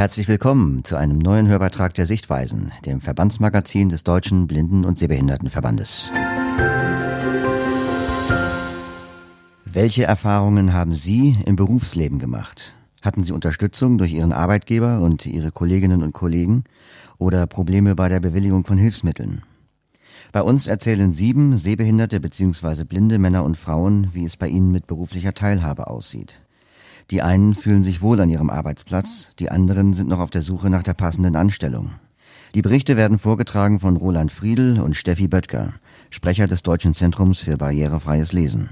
Herzlich willkommen zu einem neuen Hörbeitrag der Sichtweisen, dem Verbandsmagazin des Deutschen Blinden- und Sehbehindertenverbandes. Welche Erfahrungen haben Sie im Berufsleben gemacht? Hatten Sie Unterstützung durch Ihren Arbeitgeber und Ihre Kolleginnen und Kollegen oder Probleme bei der Bewilligung von Hilfsmitteln? Bei uns erzählen sieben sehbehinderte bzw. blinde Männer und Frauen, wie es bei ihnen mit beruflicher Teilhabe aussieht. Die einen fühlen sich wohl an ihrem Arbeitsplatz, die anderen sind noch auf der Suche nach der passenden Anstellung. Die Berichte werden vorgetragen von Roland Friedl und Steffi Böttger, Sprecher des Deutschen Zentrums für barrierefreies Lesen.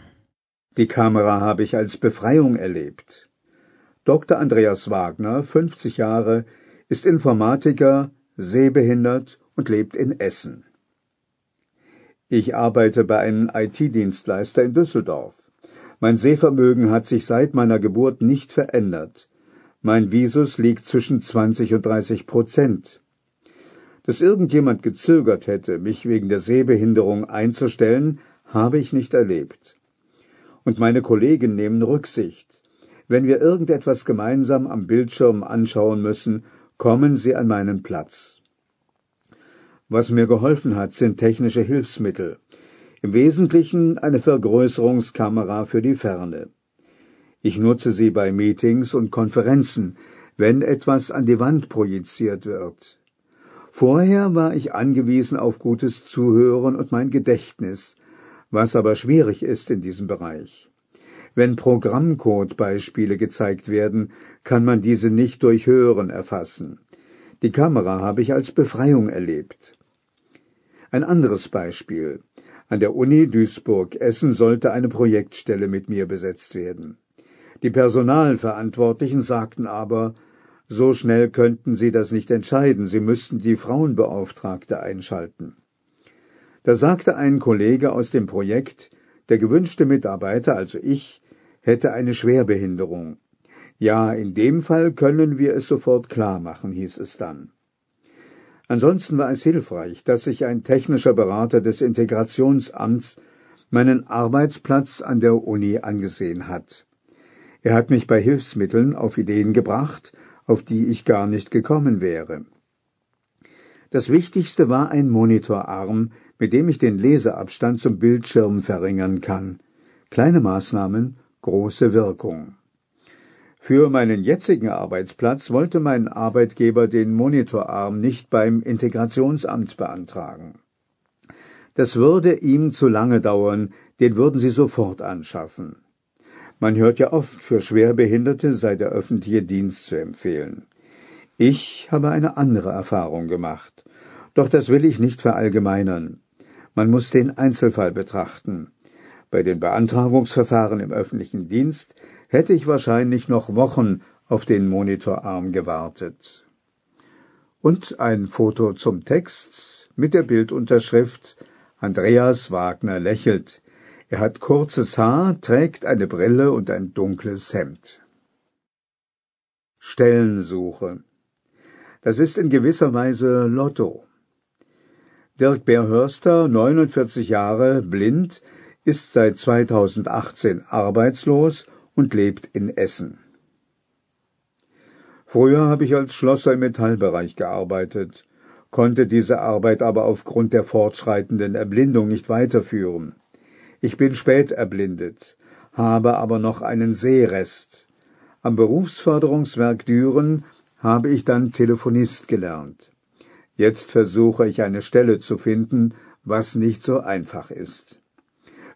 Die Kamera habe ich als Befreiung erlebt. Dr. Andreas Wagner, 50 Jahre, ist Informatiker, sehbehindert und lebt in Essen. Ich arbeite bei einem IT-Dienstleister in Düsseldorf. Mein Sehvermögen hat sich seit meiner Geburt nicht verändert. Mein Visus liegt zwischen 20 und 30 Prozent. Dass irgendjemand gezögert hätte, mich wegen der Sehbehinderung einzustellen, habe ich nicht erlebt. Und meine Kollegen nehmen Rücksicht. Wenn wir irgendetwas gemeinsam am Bildschirm anschauen müssen, kommen sie an meinen Platz. Was mir geholfen hat, sind technische Hilfsmittel. Im Wesentlichen eine Vergrößerungskamera für die Ferne. Ich nutze sie bei Meetings und Konferenzen, wenn etwas an die Wand projiziert wird. Vorher war ich angewiesen auf gutes Zuhören und mein Gedächtnis, was aber schwierig ist in diesem Bereich. Wenn Programmcode-Beispiele gezeigt werden, kann man diese nicht durch Hören erfassen. Die Kamera habe ich als Befreiung erlebt. Ein anderes Beispiel. An der Uni Duisburg-Essen sollte eine Projektstelle mit mir besetzt werden. Die Personalverantwortlichen sagten aber, so schnell könnten sie das nicht entscheiden, sie müssten die Frauenbeauftragte einschalten. Da sagte ein Kollege aus dem Projekt, der gewünschte Mitarbeiter, also ich, hätte eine Schwerbehinderung. Ja, in dem Fall können wir es sofort klar machen, hieß es dann. Ansonsten war es hilfreich, dass sich ein technischer Berater des Integrationsamts meinen Arbeitsplatz an der Uni angesehen hat. Er hat mich bei Hilfsmitteln auf Ideen gebracht, auf die ich gar nicht gekommen wäre. Das Wichtigste war ein Monitorarm, mit dem ich den Leseabstand zum Bildschirm verringern kann. Kleine Maßnahmen, große Wirkung. Für meinen jetzigen Arbeitsplatz wollte mein Arbeitgeber den Monitorarm nicht beim Integrationsamt beantragen. Das würde ihm zu lange dauern, den würden sie sofort anschaffen. Man hört ja oft, für Schwerbehinderte sei der öffentliche Dienst zu empfehlen. Ich habe eine andere Erfahrung gemacht. Doch das will ich nicht verallgemeinern. Man muss den Einzelfall betrachten. Bei den Beantragungsverfahren im öffentlichen Dienst hätte ich wahrscheinlich noch Wochen auf den Monitorarm gewartet. Und ein Foto zum Text mit der Bildunterschrift Andreas Wagner lächelt. Er hat kurzes Haar, trägt eine Brille und ein dunkles Hemd. Stellensuche. Das ist in gewisser Weise Lotto. Dirk Beerhörster, 49 Jahre, blind, ist seit 2018 arbeitslos und lebt in Essen. Früher habe ich als Schlosser im Metallbereich gearbeitet, konnte diese Arbeit aber aufgrund der fortschreitenden Erblindung nicht weiterführen. Ich bin spät erblindet, habe aber noch einen Sehrest. Am Berufsförderungswerk Düren habe ich dann Telefonist gelernt. Jetzt versuche ich eine Stelle zu finden, was nicht so einfach ist.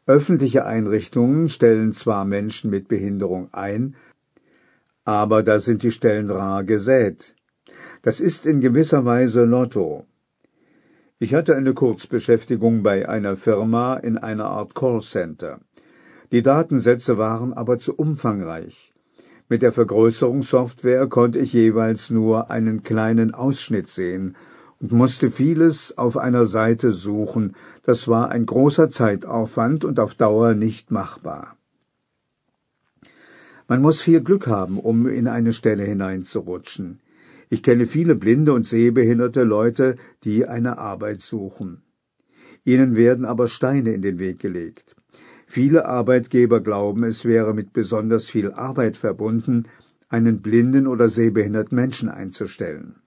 Öffentliche Einrichtungen stellen zwar Menschen mit Behinderung ein, aber da sind die Stellen rar gesät. Das ist in gewisser Weise Lotto. Ich hatte eine Kurzbeschäftigung bei einer Firma in einer Art Callcenter. Die Datensätze waren aber zu umfangreich. Mit der Vergrößerungssoftware konnte ich jeweils nur einen kleinen Ausschnitt sehen musste vieles auf einer Seite suchen, das war ein großer Zeitaufwand und auf Dauer nicht machbar. Man muss viel Glück haben, um in eine Stelle hineinzurutschen. Ich kenne viele blinde und sehbehinderte Leute, die eine Arbeit suchen. Ihnen werden aber Steine in den Weg gelegt. Viele Arbeitgeber glauben, es wäre mit besonders viel Arbeit verbunden, einen blinden oder sehbehinderten Menschen einzustellen.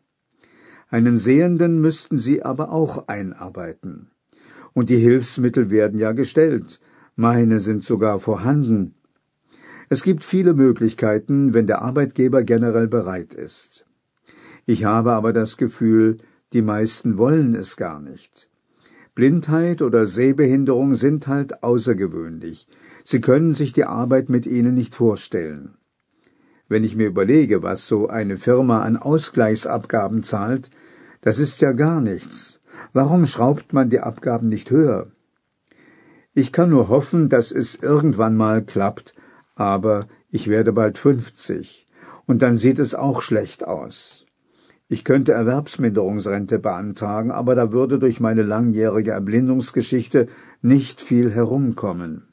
Einen Sehenden müssten sie aber auch einarbeiten. Und die Hilfsmittel werden ja gestellt, meine sind sogar vorhanden. Es gibt viele Möglichkeiten, wenn der Arbeitgeber generell bereit ist. Ich habe aber das Gefühl, die meisten wollen es gar nicht. Blindheit oder Sehbehinderung sind halt außergewöhnlich. Sie können sich die Arbeit mit ihnen nicht vorstellen. Wenn ich mir überlege, was so eine Firma an Ausgleichsabgaben zahlt, das ist ja gar nichts. Warum schraubt man die Abgaben nicht höher? Ich kann nur hoffen, dass es irgendwann mal klappt, aber ich werde bald fünfzig, und dann sieht es auch schlecht aus. Ich könnte Erwerbsminderungsrente beantragen, aber da würde durch meine langjährige Erblindungsgeschichte nicht viel herumkommen.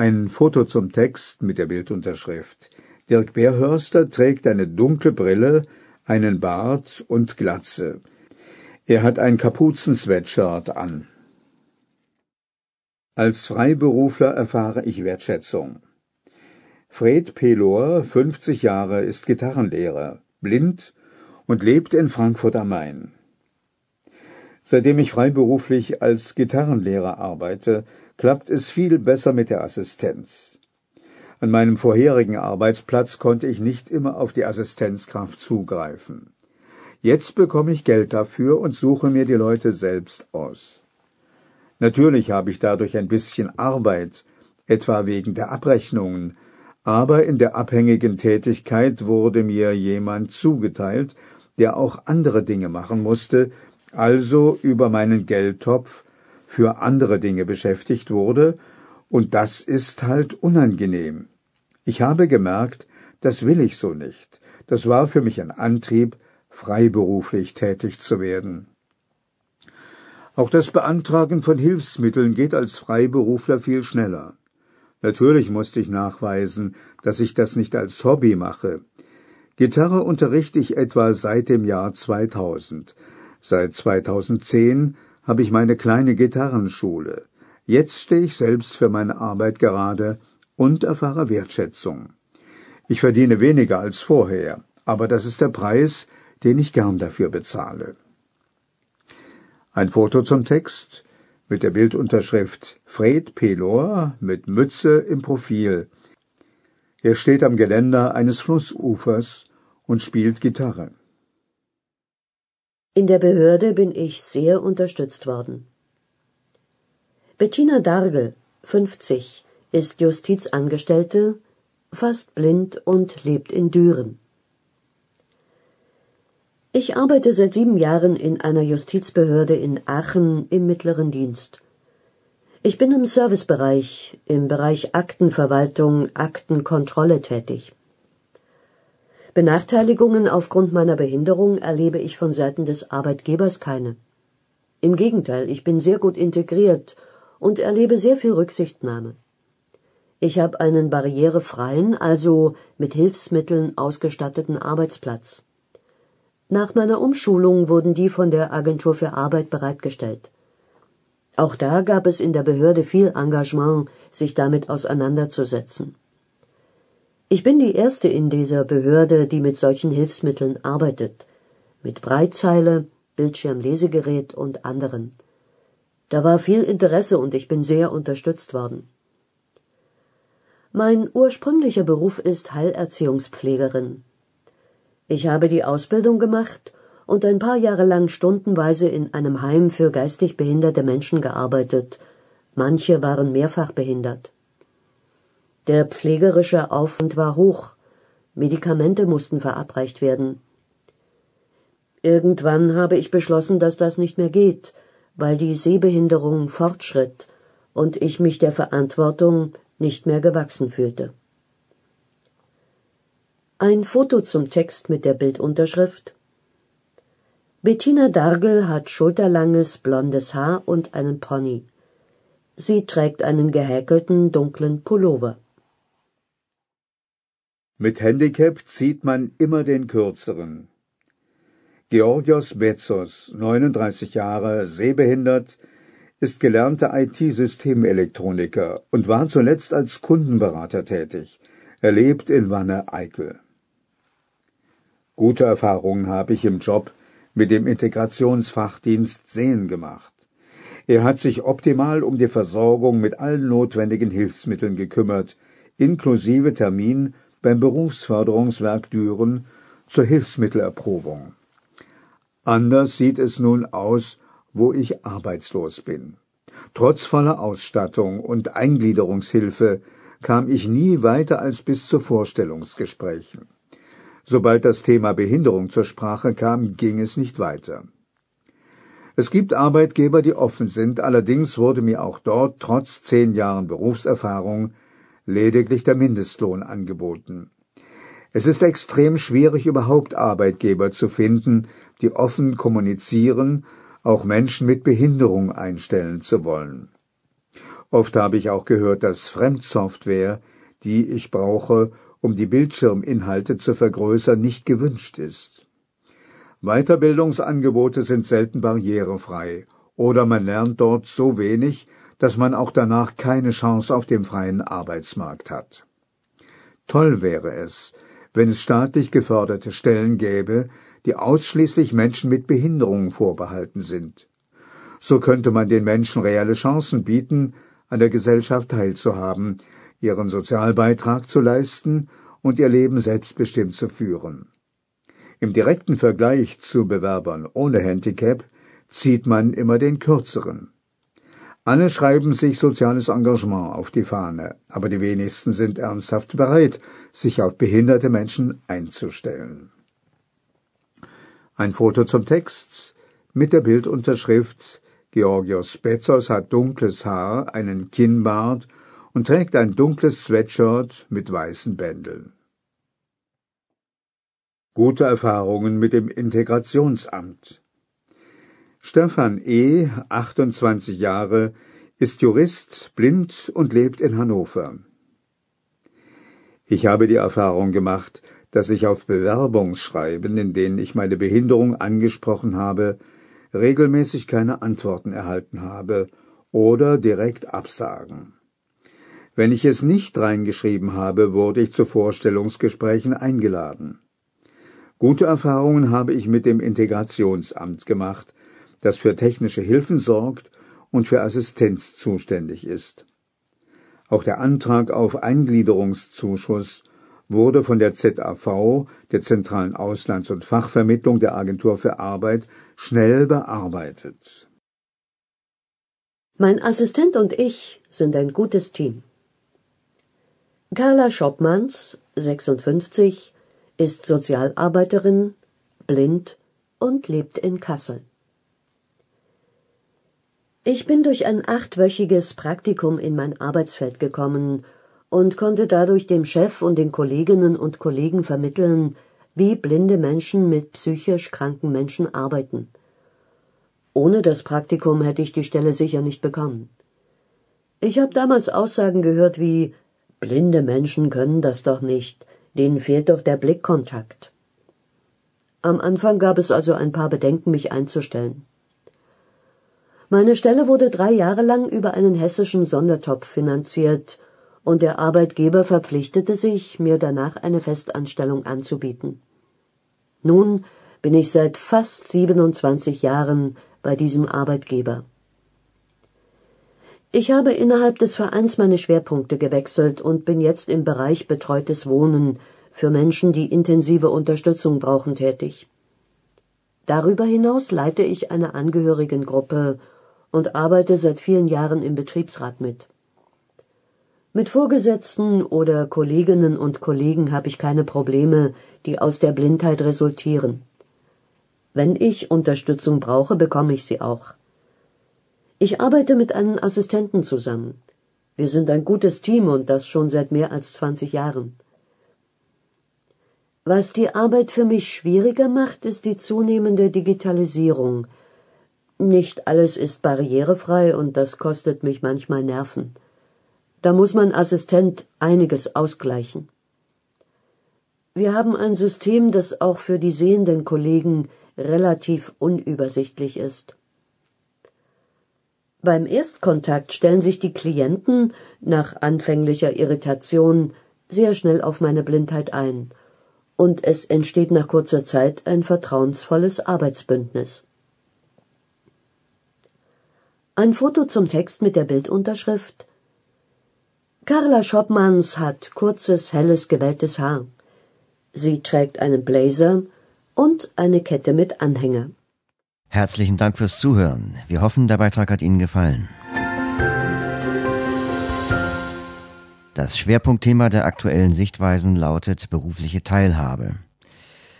Ein Foto zum Text mit der Bildunterschrift. Dirk Bärhörster trägt eine dunkle Brille, einen Bart und Glatze. Er hat ein Kapuzensweatshirt an. Als Freiberufler erfahre ich Wertschätzung. Fred Pelor, 50 Jahre, ist Gitarrenlehrer, blind und lebt in Frankfurt am Main. Seitdem ich freiberuflich als Gitarrenlehrer arbeite, klappt es viel besser mit der Assistenz. An meinem vorherigen Arbeitsplatz konnte ich nicht immer auf die Assistenzkraft zugreifen. Jetzt bekomme ich Geld dafür und suche mir die Leute selbst aus. Natürlich habe ich dadurch ein bisschen Arbeit, etwa wegen der Abrechnungen, aber in der abhängigen Tätigkeit wurde mir jemand zugeteilt, der auch andere Dinge machen musste, also über meinen Geldtopf für andere Dinge beschäftigt wurde, und das ist halt unangenehm. Ich habe gemerkt, das will ich so nicht. Das war für mich ein Antrieb, freiberuflich tätig zu werden. Auch das Beantragen von Hilfsmitteln geht als Freiberufler viel schneller. Natürlich musste ich nachweisen, dass ich das nicht als Hobby mache. Gitarre unterrichte ich etwa seit dem Jahr 2000. Seit 2010 habe ich meine kleine Gitarrenschule. Jetzt stehe ich selbst für meine Arbeit gerade und erfahre Wertschätzung. Ich verdiene weniger als vorher, aber das ist der Preis, den ich gern dafür bezahle. Ein Foto zum Text mit der Bildunterschrift Fred Pelor mit Mütze im Profil. Er steht am Geländer eines Flussufers und spielt Gitarre. In der Behörde bin ich sehr unterstützt worden. Bettina Dargel, 50, ist Justizangestellte, fast blind und lebt in Düren. Ich arbeite seit sieben Jahren in einer Justizbehörde in Aachen im mittleren Dienst. Ich bin im Servicebereich, im Bereich Aktenverwaltung, Aktenkontrolle tätig. Benachteiligungen aufgrund meiner Behinderung erlebe ich von Seiten des Arbeitgebers keine. Im Gegenteil, ich bin sehr gut integriert und erlebe sehr viel Rücksichtnahme. Ich habe einen barrierefreien, also mit Hilfsmitteln ausgestatteten Arbeitsplatz. Nach meiner Umschulung wurden die von der Agentur für Arbeit bereitgestellt. Auch da gab es in der Behörde viel Engagement, sich damit auseinanderzusetzen. Ich bin die erste in dieser Behörde, die mit solchen Hilfsmitteln arbeitet, mit Breitzeile, Bildschirmlesegerät und anderen. Da war viel Interesse und ich bin sehr unterstützt worden. Mein ursprünglicher Beruf ist Heilerziehungspflegerin. Ich habe die Ausbildung gemacht und ein paar Jahre lang stundenweise in einem Heim für geistig behinderte Menschen gearbeitet. Manche waren mehrfach behindert. Der pflegerische Aufwand war hoch. Medikamente mussten verabreicht werden. Irgendwann habe ich beschlossen, dass das nicht mehr geht, weil die Sehbehinderung fortschritt und ich mich der Verantwortung nicht mehr gewachsen fühlte. Ein Foto zum Text mit der Bildunterschrift Bettina Dargel hat schulterlanges blondes Haar und einen Pony. Sie trägt einen gehäkelten dunklen Pullover. Mit Handicap zieht man immer den kürzeren. Georgios Bezos, 39 Jahre, sehbehindert, ist gelernter IT-Systemelektroniker und war zuletzt als Kundenberater tätig. Er lebt in Wanne-Eickel. Gute Erfahrungen habe ich im Job mit dem Integrationsfachdienst Sehen gemacht. Er hat sich optimal um die Versorgung mit allen notwendigen Hilfsmitteln gekümmert, inklusive Termin beim Berufsförderungswerk Düren zur Hilfsmittelerprobung. Anders sieht es nun aus, wo ich arbeitslos bin. Trotz voller Ausstattung und Eingliederungshilfe kam ich nie weiter als bis zu Vorstellungsgesprächen. Sobald das Thema Behinderung zur Sprache kam, ging es nicht weiter. Es gibt Arbeitgeber, die offen sind, allerdings wurde mir auch dort trotz zehn Jahren Berufserfahrung lediglich der Mindestlohn angeboten. Es ist extrem schwierig, überhaupt Arbeitgeber zu finden, die offen kommunizieren, auch Menschen mit Behinderung einstellen zu wollen. Oft habe ich auch gehört, dass Fremdsoftware, die ich brauche, um die Bildschirminhalte zu vergrößern, nicht gewünscht ist. Weiterbildungsangebote sind selten barrierefrei, oder man lernt dort so wenig, dass man auch danach keine Chance auf dem freien Arbeitsmarkt hat. Toll wäre es, wenn es staatlich geförderte Stellen gäbe, die ausschließlich Menschen mit Behinderungen vorbehalten sind. So könnte man den Menschen reelle Chancen bieten, an der Gesellschaft teilzuhaben, ihren Sozialbeitrag zu leisten und ihr Leben selbstbestimmt zu führen. Im direkten Vergleich zu Bewerbern ohne Handicap zieht man immer den kürzeren. Alle schreiben sich soziales Engagement auf die Fahne, aber die wenigsten sind ernsthaft bereit, sich auf behinderte Menschen einzustellen. Ein Foto zum Text mit der Bildunterschrift Georgios Bezos hat dunkles Haar, einen Kinnbart und trägt ein dunkles Sweatshirt mit weißen Bändeln. Gute Erfahrungen mit dem Integrationsamt. Stefan E., 28 Jahre, ist Jurist, blind und lebt in Hannover. Ich habe die Erfahrung gemacht, dass ich auf Bewerbungsschreiben, in denen ich meine Behinderung angesprochen habe, regelmäßig keine Antworten erhalten habe oder direkt Absagen. Wenn ich es nicht reingeschrieben habe, wurde ich zu Vorstellungsgesprächen eingeladen. Gute Erfahrungen habe ich mit dem Integrationsamt gemacht, das für technische Hilfen sorgt und für Assistenz zuständig ist. Auch der Antrag auf Eingliederungszuschuss wurde von der ZAV, der Zentralen Auslands- und Fachvermittlung der Agentur für Arbeit, schnell bearbeitet. Mein Assistent und ich sind ein gutes Team. Carla Schoppmanns, 56, ist Sozialarbeiterin, blind und lebt in Kassel. Ich bin durch ein achtwöchiges Praktikum in mein Arbeitsfeld gekommen und konnte dadurch dem Chef und den Kolleginnen und Kollegen vermitteln, wie blinde Menschen mit psychisch kranken Menschen arbeiten. Ohne das Praktikum hätte ich die Stelle sicher nicht bekommen. Ich habe damals Aussagen gehört wie Blinde Menschen können das doch nicht, denen fehlt doch der Blickkontakt. Am Anfang gab es also ein paar Bedenken, mich einzustellen. Meine Stelle wurde drei Jahre lang über einen hessischen Sondertopf finanziert, und der Arbeitgeber verpflichtete sich, mir danach eine Festanstellung anzubieten. Nun bin ich seit fast 27 Jahren bei diesem Arbeitgeber. Ich habe innerhalb des Vereins meine Schwerpunkte gewechselt und bin jetzt im Bereich betreutes Wohnen für Menschen, die intensive Unterstützung brauchen, tätig. Darüber hinaus leite ich eine Angehörigengruppe und arbeite seit vielen Jahren im Betriebsrat mit. Mit Vorgesetzten oder Kolleginnen und Kollegen habe ich keine Probleme, die aus der Blindheit resultieren. Wenn ich Unterstützung brauche, bekomme ich sie auch. Ich arbeite mit einem Assistenten zusammen. Wir sind ein gutes Team und das schon seit mehr als 20 Jahren. Was die Arbeit für mich schwieriger macht, ist die zunehmende Digitalisierung, nicht alles ist barrierefrei und das kostet mich manchmal Nerven. Da muss mein Assistent einiges ausgleichen. Wir haben ein System, das auch für die sehenden Kollegen relativ unübersichtlich ist. Beim Erstkontakt stellen sich die Klienten nach anfänglicher Irritation sehr schnell auf meine Blindheit ein, und es entsteht nach kurzer Zeit ein vertrauensvolles Arbeitsbündnis. Ein Foto zum Text mit der Bildunterschrift Carla Schoppmanns hat kurzes, helles, gewelltes Haar. Sie trägt einen Blazer und eine Kette mit Anhänger. Herzlichen Dank fürs Zuhören. Wir hoffen, der Beitrag hat Ihnen gefallen. Das Schwerpunktthema der aktuellen Sichtweisen lautet berufliche Teilhabe.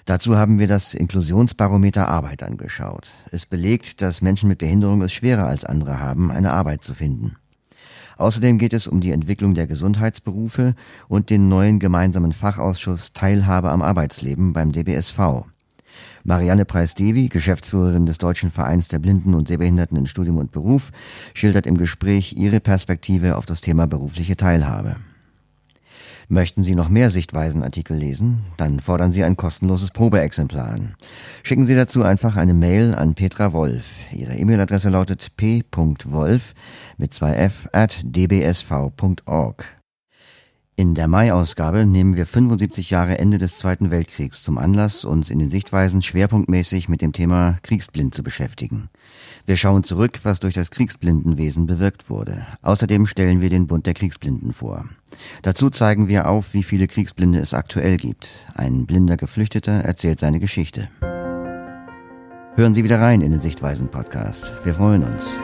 Dazu haben wir das Inklusionsbarometer Arbeit angeschaut. Es belegt, dass Menschen mit Behinderung es schwerer als andere haben, eine Arbeit zu finden. Außerdem geht es um die Entwicklung der Gesundheitsberufe und den neuen gemeinsamen Fachausschuss Teilhabe am Arbeitsleben beim DBSV. Marianne Preis-Devi, Geschäftsführerin des Deutschen Vereins der Blinden und Sehbehinderten in Studium und Beruf, schildert im Gespräch ihre Perspektive auf das Thema berufliche Teilhabe. Möchten Sie noch mehr Sichtweisenartikel lesen? Dann fordern Sie ein kostenloses Probeexemplar an. Schicken Sie dazu einfach eine Mail an Petra Wolf. Ihre E-Mail-Adresse lautet p.wolf mit zwei f at dbsv.org. In der Mai-Ausgabe nehmen wir 75 Jahre Ende des Zweiten Weltkriegs zum Anlass, uns in den Sichtweisen schwerpunktmäßig mit dem Thema Kriegsblind zu beschäftigen. Wir schauen zurück, was durch das Kriegsblindenwesen bewirkt wurde. Außerdem stellen wir den Bund der Kriegsblinden vor. Dazu zeigen wir auf, wie viele Kriegsblinde es aktuell gibt. Ein blinder Geflüchteter erzählt seine Geschichte. Hören Sie wieder rein in den Sichtweisen-Podcast. Wir freuen uns.